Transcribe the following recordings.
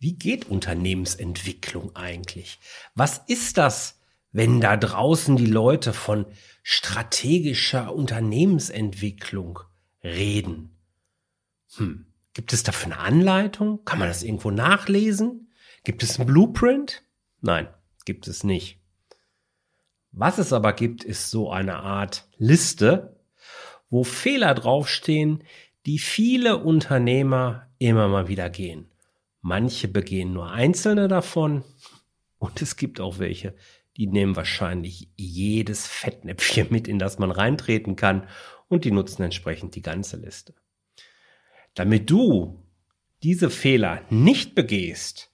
Wie geht Unternehmensentwicklung eigentlich? Was ist das, wenn da draußen die Leute von strategischer Unternehmensentwicklung reden? Hm. Gibt es dafür eine Anleitung? Kann man das irgendwo nachlesen? Gibt es ein Blueprint? Nein, gibt es nicht. Was es aber gibt, ist so eine Art Liste, wo Fehler draufstehen, die viele Unternehmer immer mal wieder gehen. Manche begehen nur einzelne davon und es gibt auch welche, die nehmen wahrscheinlich jedes Fettnäpfchen mit, in das man reintreten kann und die nutzen entsprechend die ganze Liste. Damit du diese Fehler nicht begehst,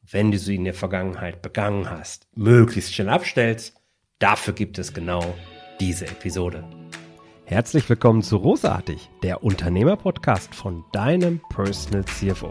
wenn du sie in der Vergangenheit begangen hast, möglichst schnell abstellst, dafür gibt es genau diese Episode. Herzlich willkommen zu Rosartig, der Unternehmer-Podcast von deinem Personal CFO.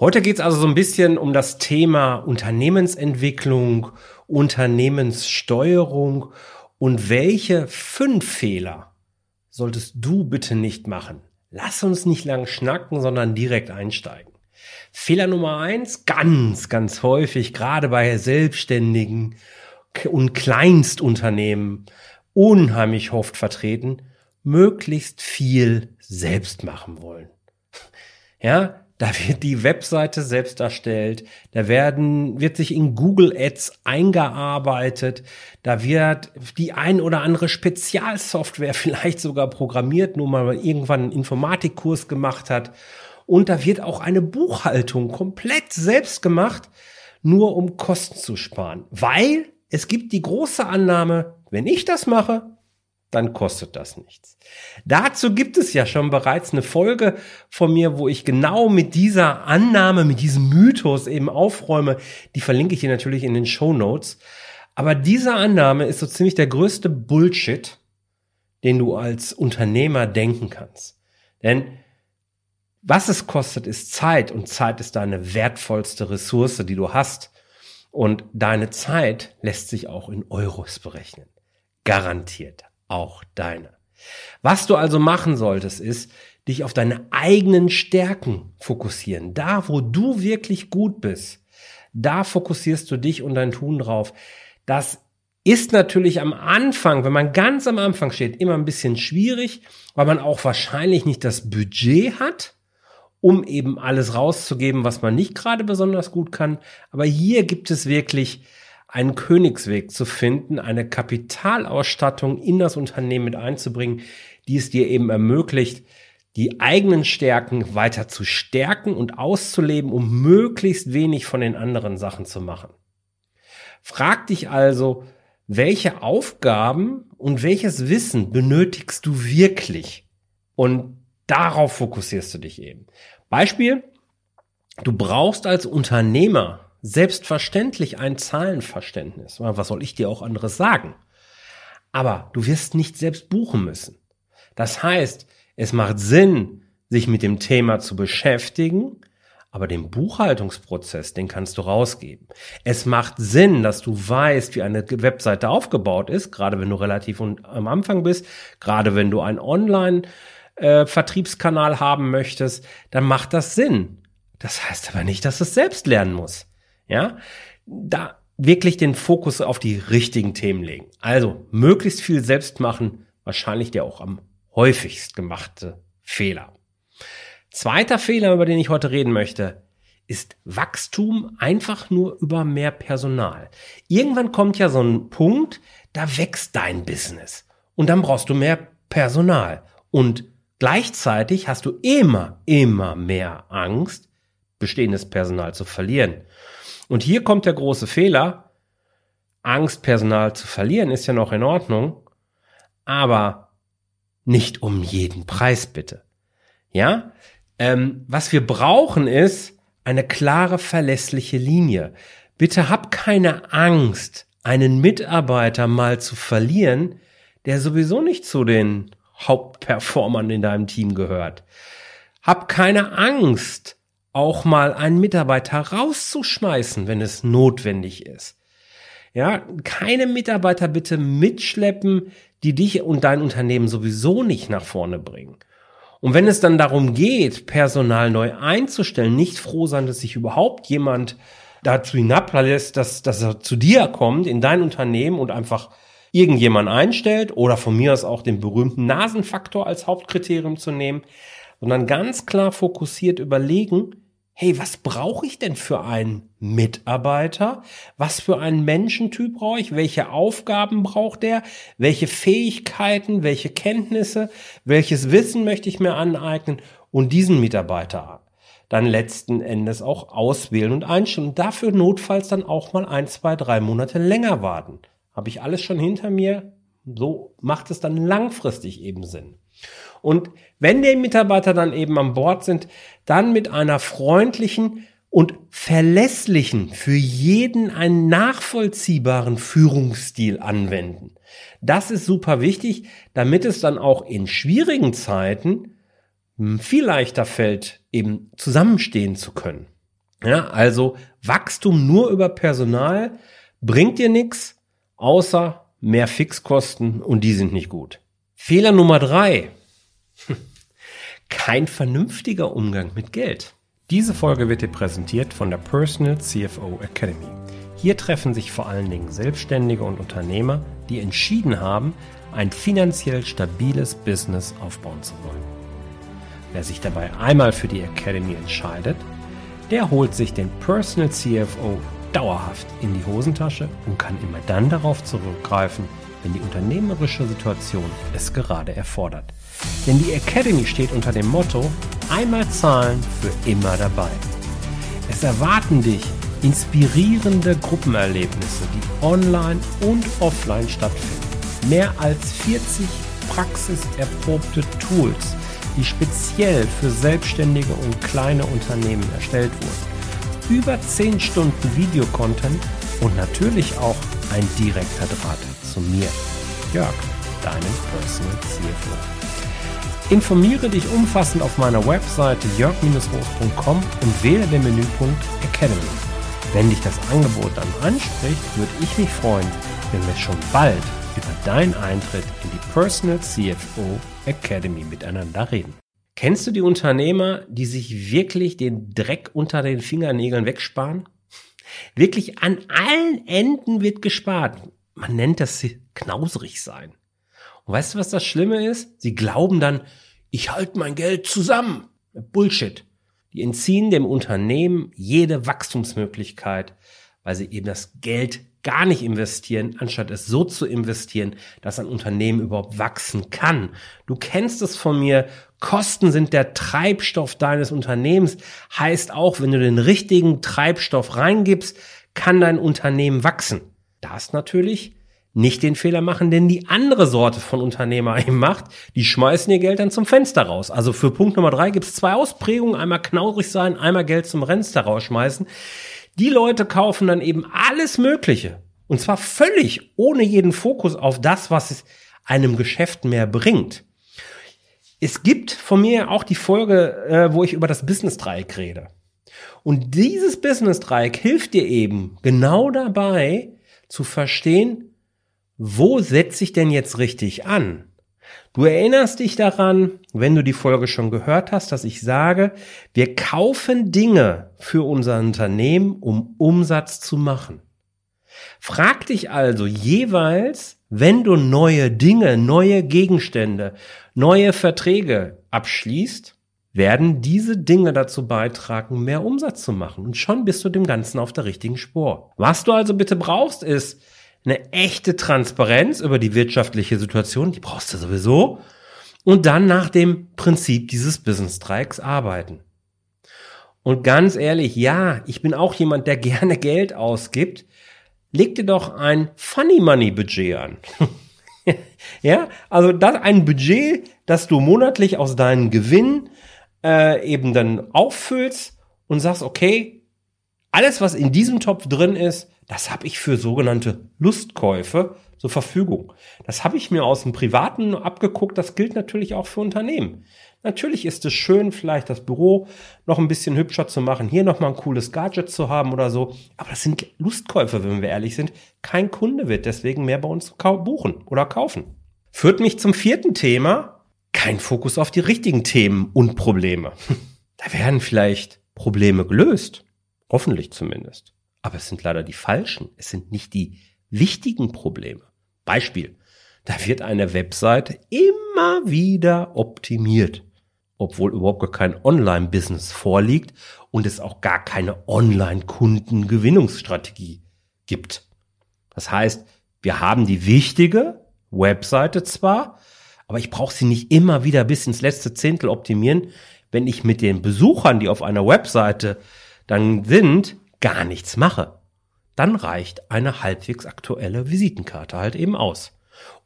Heute geht es also so ein bisschen um das Thema Unternehmensentwicklung, Unternehmenssteuerung und welche fünf Fehler solltest du bitte nicht machen. Lass uns nicht lang schnacken, sondern direkt einsteigen. Fehler Nummer eins, ganz, ganz häufig, gerade bei Selbstständigen und Kleinstunternehmen, unheimlich oft vertreten, möglichst viel selbst machen wollen. Ja, da wird die Webseite selbst erstellt, da werden, wird sich in Google Ads eingearbeitet, da wird die ein oder andere Spezialsoftware vielleicht sogar programmiert, nur mal irgendwann einen Informatikkurs gemacht hat. Und da wird auch eine Buchhaltung komplett selbst gemacht, nur um Kosten zu sparen. Weil es gibt die große Annahme, wenn ich das mache, dann kostet das nichts. Dazu gibt es ja schon bereits eine Folge von mir, wo ich genau mit dieser Annahme, mit diesem Mythos eben aufräume. Die verlinke ich hier natürlich in den Show Notes. Aber diese Annahme ist so ziemlich der größte Bullshit, den du als Unternehmer denken kannst. Denn was es kostet, ist Zeit und Zeit ist deine wertvollste Ressource, die du hast. Und deine Zeit lässt sich auch in Euros berechnen. Garantiert auch deine. Was du also machen solltest, ist, dich auf deine eigenen Stärken fokussieren. Da, wo du wirklich gut bist, da fokussierst du dich und dein Tun drauf. Das ist natürlich am Anfang, wenn man ganz am Anfang steht, immer ein bisschen schwierig, weil man auch wahrscheinlich nicht das Budget hat um eben alles rauszugeben, was man nicht gerade besonders gut kann. Aber hier gibt es wirklich einen Königsweg zu finden, eine Kapitalausstattung in das Unternehmen mit einzubringen, die es dir eben ermöglicht, die eigenen Stärken weiter zu stärken und auszuleben, um möglichst wenig von den anderen Sachen zu machen. Frag dich also, welche Aufgaben und welches Wissen benötigst du wirklich? Und Darauf fokussierst du dich eben. Beispiel, du brauchst als Unternehmer selbstverständlich ein Zahlenverständnis. Was soll ich dir auch anderes sagen? Aber du wirst nicht selbst buchen müssen. Das heißt, es macht Sinn, sich mit dem Thema zu beschäftigen, aber den Buchhaltungsprozess, den kannst du rausgeben. Es macht Sinn, dass du weißt, wie eine Webseite aufgebaut ist, gerade wenn du relativ am Anfang bist, gerade wenn du ein Online äh, haben möchtest, dann macht das Sinn. Das heißt aber nicht, dass du es selbst lernen muss. Ja, da wirklich den Fokus auf die richtigen Themen legen. Also möglichst viel selbst machen, wahrscheinlich der auch am häufigst gemachte Fehler. Zweiter Fehler, über den ich heute reden möchte, ist Wachstum einfach nur über mehr Personal. Irgendwann kommt ja so ein Punkt, da wächst dein Business und dann brauchst du mehr Personal und Gleichzeitig hast du immer, immer mehr Angst, bestehendes Personal zu verlieren. Und hier kommt der große Fehler. Angst, Personal zu verlieren, ist ja noch in Ordnung, aber nicht um jeden Preis bitte. Ja, ähm, was wir brauchen ist eine klare, verlässliche Linie. bitte hab keine Angst, einen Mitarbeiter mal zu verlieren, der sowieso nicht zu den Hauptperformern in deinem Team gehört. Hab keine Angst, auch mal einen Mitarbeiter rauszuschmeißen, wenn es notwendig ist. Ja, keine Mitarbeiter bitte mitschleppen, die dich und dein Unternehmen sowieso nicht nach vorne bringen. Und wenn es dann darum geht, Personal neu einzustellen, nicht froh sein, dass sich überhaupt jemand dazu hinablässt, dass, dass er zu dir kommt, in dein Unternehmen und einfach irgendjemand einstellt oder von mir aus auch den berühmten Nasenfaktor als Hauptkriterium zu nehmen, sondern ganz klar fokussiert überlegen, hey, was brauche ich denn für einen Mitarbeiter? Was für einen Menschentyp brauche ich? Welche Aufgaben braucht er? Welche Fähigkeiten, welche Kenntnisse, welches Wissen möchte ich mir aneignen und diesen Mitarbeiter dann letzten Endes auch auswählen und einstellen und dafür notfalls dann auch mal ein, zwei, drei Monate länger warten. Habe ich alles schon hinter mir? So macht es dann langfristig eben Sinn. Und wenn die Mitarbeiter dann eben an Bord sind, dann mit einer freundlichen und verlässlichen, für jeden einen nachvollziehbaren Führungsstil anwenden. Das ist super wichtig, damit es dann auch in schwierigen Zeiten hm, viel leichter fällt, eben zusammenstehen zu können. Ja, also Wachstum nur über Personal bringt dir nichts, außer mehr Fixkosten und die sind nicht gut. Fehler Nummer drei kein vernünftiger Umgang mit Geld. Diese Folge wird dir präsentiert von der Personal CFO Academy. Hier treffen sich vor allen Dingen Selbstständige und Unternehmer, die entschieden haben, ein finanziell stabiles Business aufbauen zu wollen. Wer sich dabei einmal für die Academy entscheidet, der holt sich den Personal CFO dauerhaft in die Hosentasche und kann immer dann darauf zurückgreifen, wenn die unternehmerische Situation es gerade erfordert. Denn die Academy steht unter dem Motto einmal zahlen für immer dabei. Es erwarten dich inspirierende Gruppenerlebnisse, die online und offline stattfinden. Mehr als 40 praxiserprobte Tools, die speziell für Selbstständige und kleine Unternehmen erstellt wurden. Über 10 Stunden Videocontent und natürlich auch ein direkter Draht zu mir, Jörg, deinem Personal CFO. Informiere dich umfassend auf meiner Webseite jörg-roos.com und wähle den Menüpunkt Academy. Wenn dich das Angebot dann anspricht, würde ich mich freuen, wenn wir schon bald über deinen Eintritt in die Personal CFO Academy miteinander reden. Kennst du die Unternehmer, die sich wirklich den Dreck unter den Fingernägeln wegsparen? Wirklich an allen Enden wird gespart. Man nennt das knauserig sein. Und weißt du, was das Schlimme ist? Sie glauben dann, ich halte mein Geld zusammen. Bullshit. Die entziehen dem Unternehmen jede Wachstumsmöglichkeit, weil sie eben das Geld gar nicht investieren, anstatt es so zu investieren, dass ein Unternehmen überhaupt wachsen kann. Du kennst es von mir. Kosten sind der Treibstoff deines Unternehmens. Heißt auch, wenn du den richtigen Treibstoff reingibst, kann dein Unternehmen wachsen. Das natürlich nicht den Fehler machen, den die andere Sorte von Unternehmer eben macht. Die schmeißen ihr Geld dann zum Fenster raus. Also für Punkt Nummer drei gibt es zwei Ausprägungen. Einmal knaurig sein, einmal Geld zum Fenster rausschmeißen. Die Leute kaufen dann eben alles Mögliche. Und zwar völlig ohne jeden Fokus auf das, was es einem Geschäft mehr bringt. Es gibt von mir auch die Folge, äh, wo ich über das Business-Dreieck rede. Und dieses Business-Dreieck hilft dir eben genau dabei zu verstehen, wo setze ich denn jetzt richtig an? Du erinnerst dich daran, wenn du die Folge schon gehört hast, dass ich sage, wir kaufen Dinge für unser Unternehmen, um Umsatz zu machen. Frag dich also jeweils, wenn du neue Dinge, neue Gegenstände, neue Verträge abschließt, werden diese Dinge dazu beitragen, mehr Umsatz zu machen. Und schon bist du dem Ganzen auf der richtigen Spur. Was du also bitte brauchst, ist eine echte Transparenz über die wirtschaftliche Situation, die brauchst du sowieso, und dann nach dem Prinzip dieses Business-Dreiecks arbeiten. Und ganz ehrlich, ja, ich bin auch jemand, der gerne Geld ausgibt. Leg dir doch ein Funny Money Budget an. ja, also das ein Budget, das du monatlich aus deinen Gewinnen äh, eben dann auffüllst und sagst, okay, Alles, was in diesem Topf drin ist, das habe ich für sogenannte Lustkäufe zur Verfügung. Das habe ich mir aus dem Privaten abgeguckt. Das gilt natürlich auch für Unternehmen. Natürlich ist es schön, vielleicht das Büro noch ein bisschen hübscher zu machen, hier noch mal ein cooles Gadget zu haben oder so. Aber das sind Lustkäufe, wenn wir ehrlich sind. Kein Kunde wird deswegen mehr bei uns buchen oder kaufen. Führt mich zum vierten Thema. Kein Fokus auf die richtigen Themen und Probleme. Da werden vielleicht Probleme gelöst. Hoffentlich zumindest. Aber es sind leider die falschen. Es sind nicht die wichtigen Probleme. Beispiel. Da wird eine Webseite immer wieder optimiert obwohl überhaupt gar kein Online-Business vorliegt und es auch gar keine Online-Kundengewinnungsstrategie gibt. Das heißt, wir haben die wichtige Webseite zwar, aber ich brauche sie nicht immer wieder bis ins letzte Zehntel optimieren, wenn ich mit den Besuchern, die auf einer Webseite dann sind, gar nichts mache. Dann reicht eine halbwegs aktuelle Visitenkarte halt eben aus.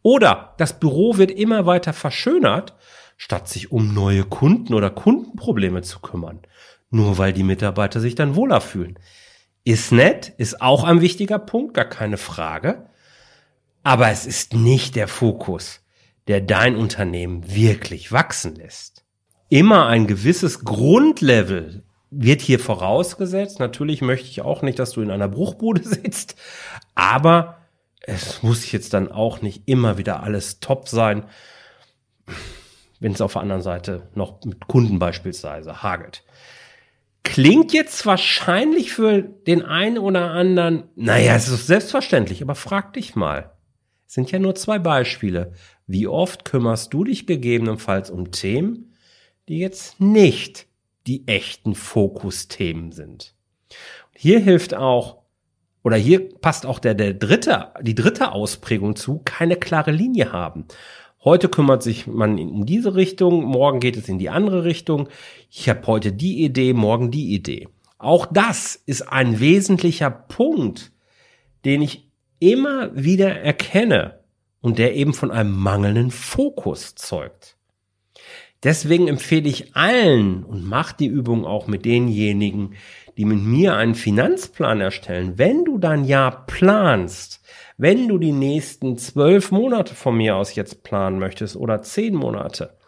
Oder das Büro wird immer weiter verschönert statt sich um neue Kunden oder Kundenprobleme zu kümmern. Nur weil die Mitarbeiter sich dann wohler fühlen. Ist nett, ist auch ein wichtiger Punkt, gar keine Frage. Aber es ist nicht der Fokus, der dein Unternehmen wirklich wachsen lässt. Immer ein gewisses Grundlevel wird hier vorausgesetzt. Natürlich möchte ich auch nicht, dass du in einer Bruchbude sitzt, aber es muss jetzt dann auch nicht immer wieder alles top sein wenn es auf der anderen Seite noch mit Kunden beispielsweise hagelt. Klingt jetzt wahrscheinlich für den einen oder anderen, naja, es ist selbstverständlich, aber frag dich mal. Es sind ja nur zwei Beispiele. Wie oft kümmerst du dich gegebenenfalls um Themen, die jetzt nicht die echten Fokusthemen sind? Hier hilft auch, oder hier passt auch der, der dritte, die dritte Ausprägung zu, keine klare Linie haben. Heute kümmert sich man um diese Richtung, morgen geht es in die andere Richtung. Ich habe heute die Idee, morgen die Idee. Auch das ist ein wesentlicher Punkt, den ich immer wieder erkenne und der eben von einem mangelnden Fokus zeugt. Deswegen empfehle ich allen und mache die Übung auch mit denjenigen, die mit mir einen Finanzplan erstellen. Wenn du dein Jahr planst, wenn du die nächsten zwölf Monate von mir aus jetzt planen möchtest oder zehn Monate,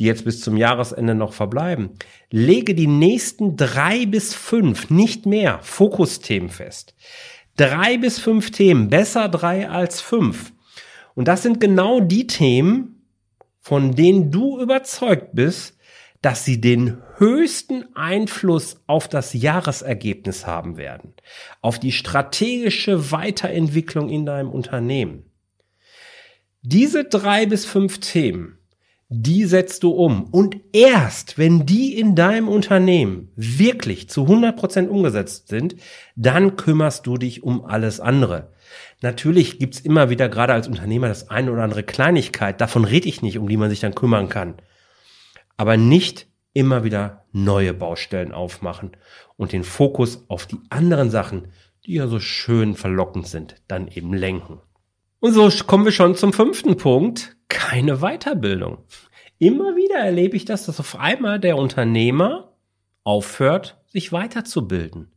die jetzt bis zum Jahresende noch verbleiben, lege die nächsten drei bis fünf, nicht mehr, Fokusthemen fest. Drei bis fünf Themen, besser drei als fünf. Und das sind genau die Themen, von denen du überzeugt bist, dass sie den höchsten Einfluss auf das Jahresergebnis haben werden, auf die strategische Weiterentwicklung in deinem Unternehmen. Diese drei bis fünf Themen, die setzt du um. Und erst wenn die in deinem Unternehmen wirklich zu 100 Prozent umgesetzt sind, dann kümmerst du dich um alles andere. Natürlich gibt's immer wieder gerade als Unternehmer das eine oder andere Kleinigkeit, davon rede ich nicht, um die man sich dann kümmern kann aber nicht immer wieder neue Baustellen aufmachen und den Fokus auf die anderen Sachen, die ja so schön verlockend sind, dann eben lenken. Und so kommen wir schon zum fünften Punkt, keine Weiterbildung. Immer wieder erlebe ich das, dass auf einmal der Unternehmer aufhört, sich weiterzubilden.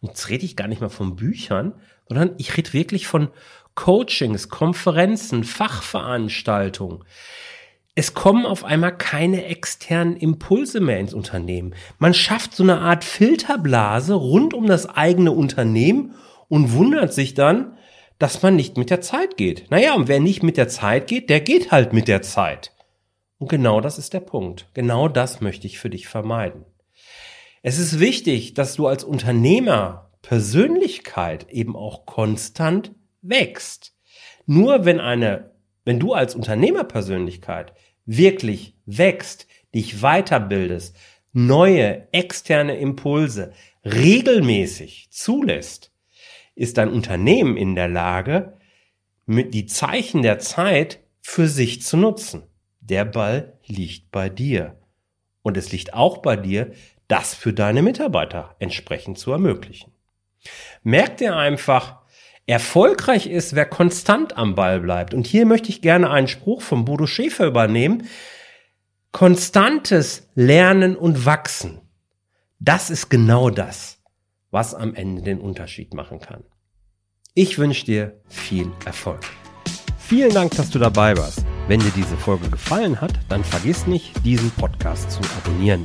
Und jetzt rede ich gar nicht mal von Büchern, sondern ich rede wirklich von Coachings, Konferenzen, Fachveranstaltungen es kommen auf einmal keine externen Impulse mehr ins Unternehmen. Man schafft so eine Art Filterblase rund um das eigene Unternehmen und wundert sich dann, dass man nicht mit der Zeit geht. Naja, und wer nicht mit der Zeit geht, der geht halt mit der Zeit. Und genau das ist der Punkt. Genau das möchte ich für dich vermeiden. Es ist wichtig, dass du als Unternehmer Persönlichkeit eben auch konstant wächst. Nur wenn eine, wenn du als Unternehmerpersönlichkeit wirklich wächst, dich weiterbildest, neue externe Impulse regelmäßig zulässt, ist dein Unternehmen in der Lage, mit die Zeichen der Zeit für sich zu nutzen. Der Ball liegt bei dir. Und es liegt auch bei dir, das für deine Mitarbeiter entsprechend zu ermöglichen. Merk dir einfach, Erfolgreich ist, wer konstant am Ball bleibt. Und hier möchte ich gerne einen Spruch von Bodo Schäfer übernehmen. Konstantes Lernen und Wachsen. Das ist genau das, was am Ende den Unterschied machen kann. Ich wünsche dir viel Erfolg. Vielen Dank, dass du dabei warst. Wenn dir diese Folge gefallen hat, dann vergiss nicht, diesen Podcast zu abonnieren.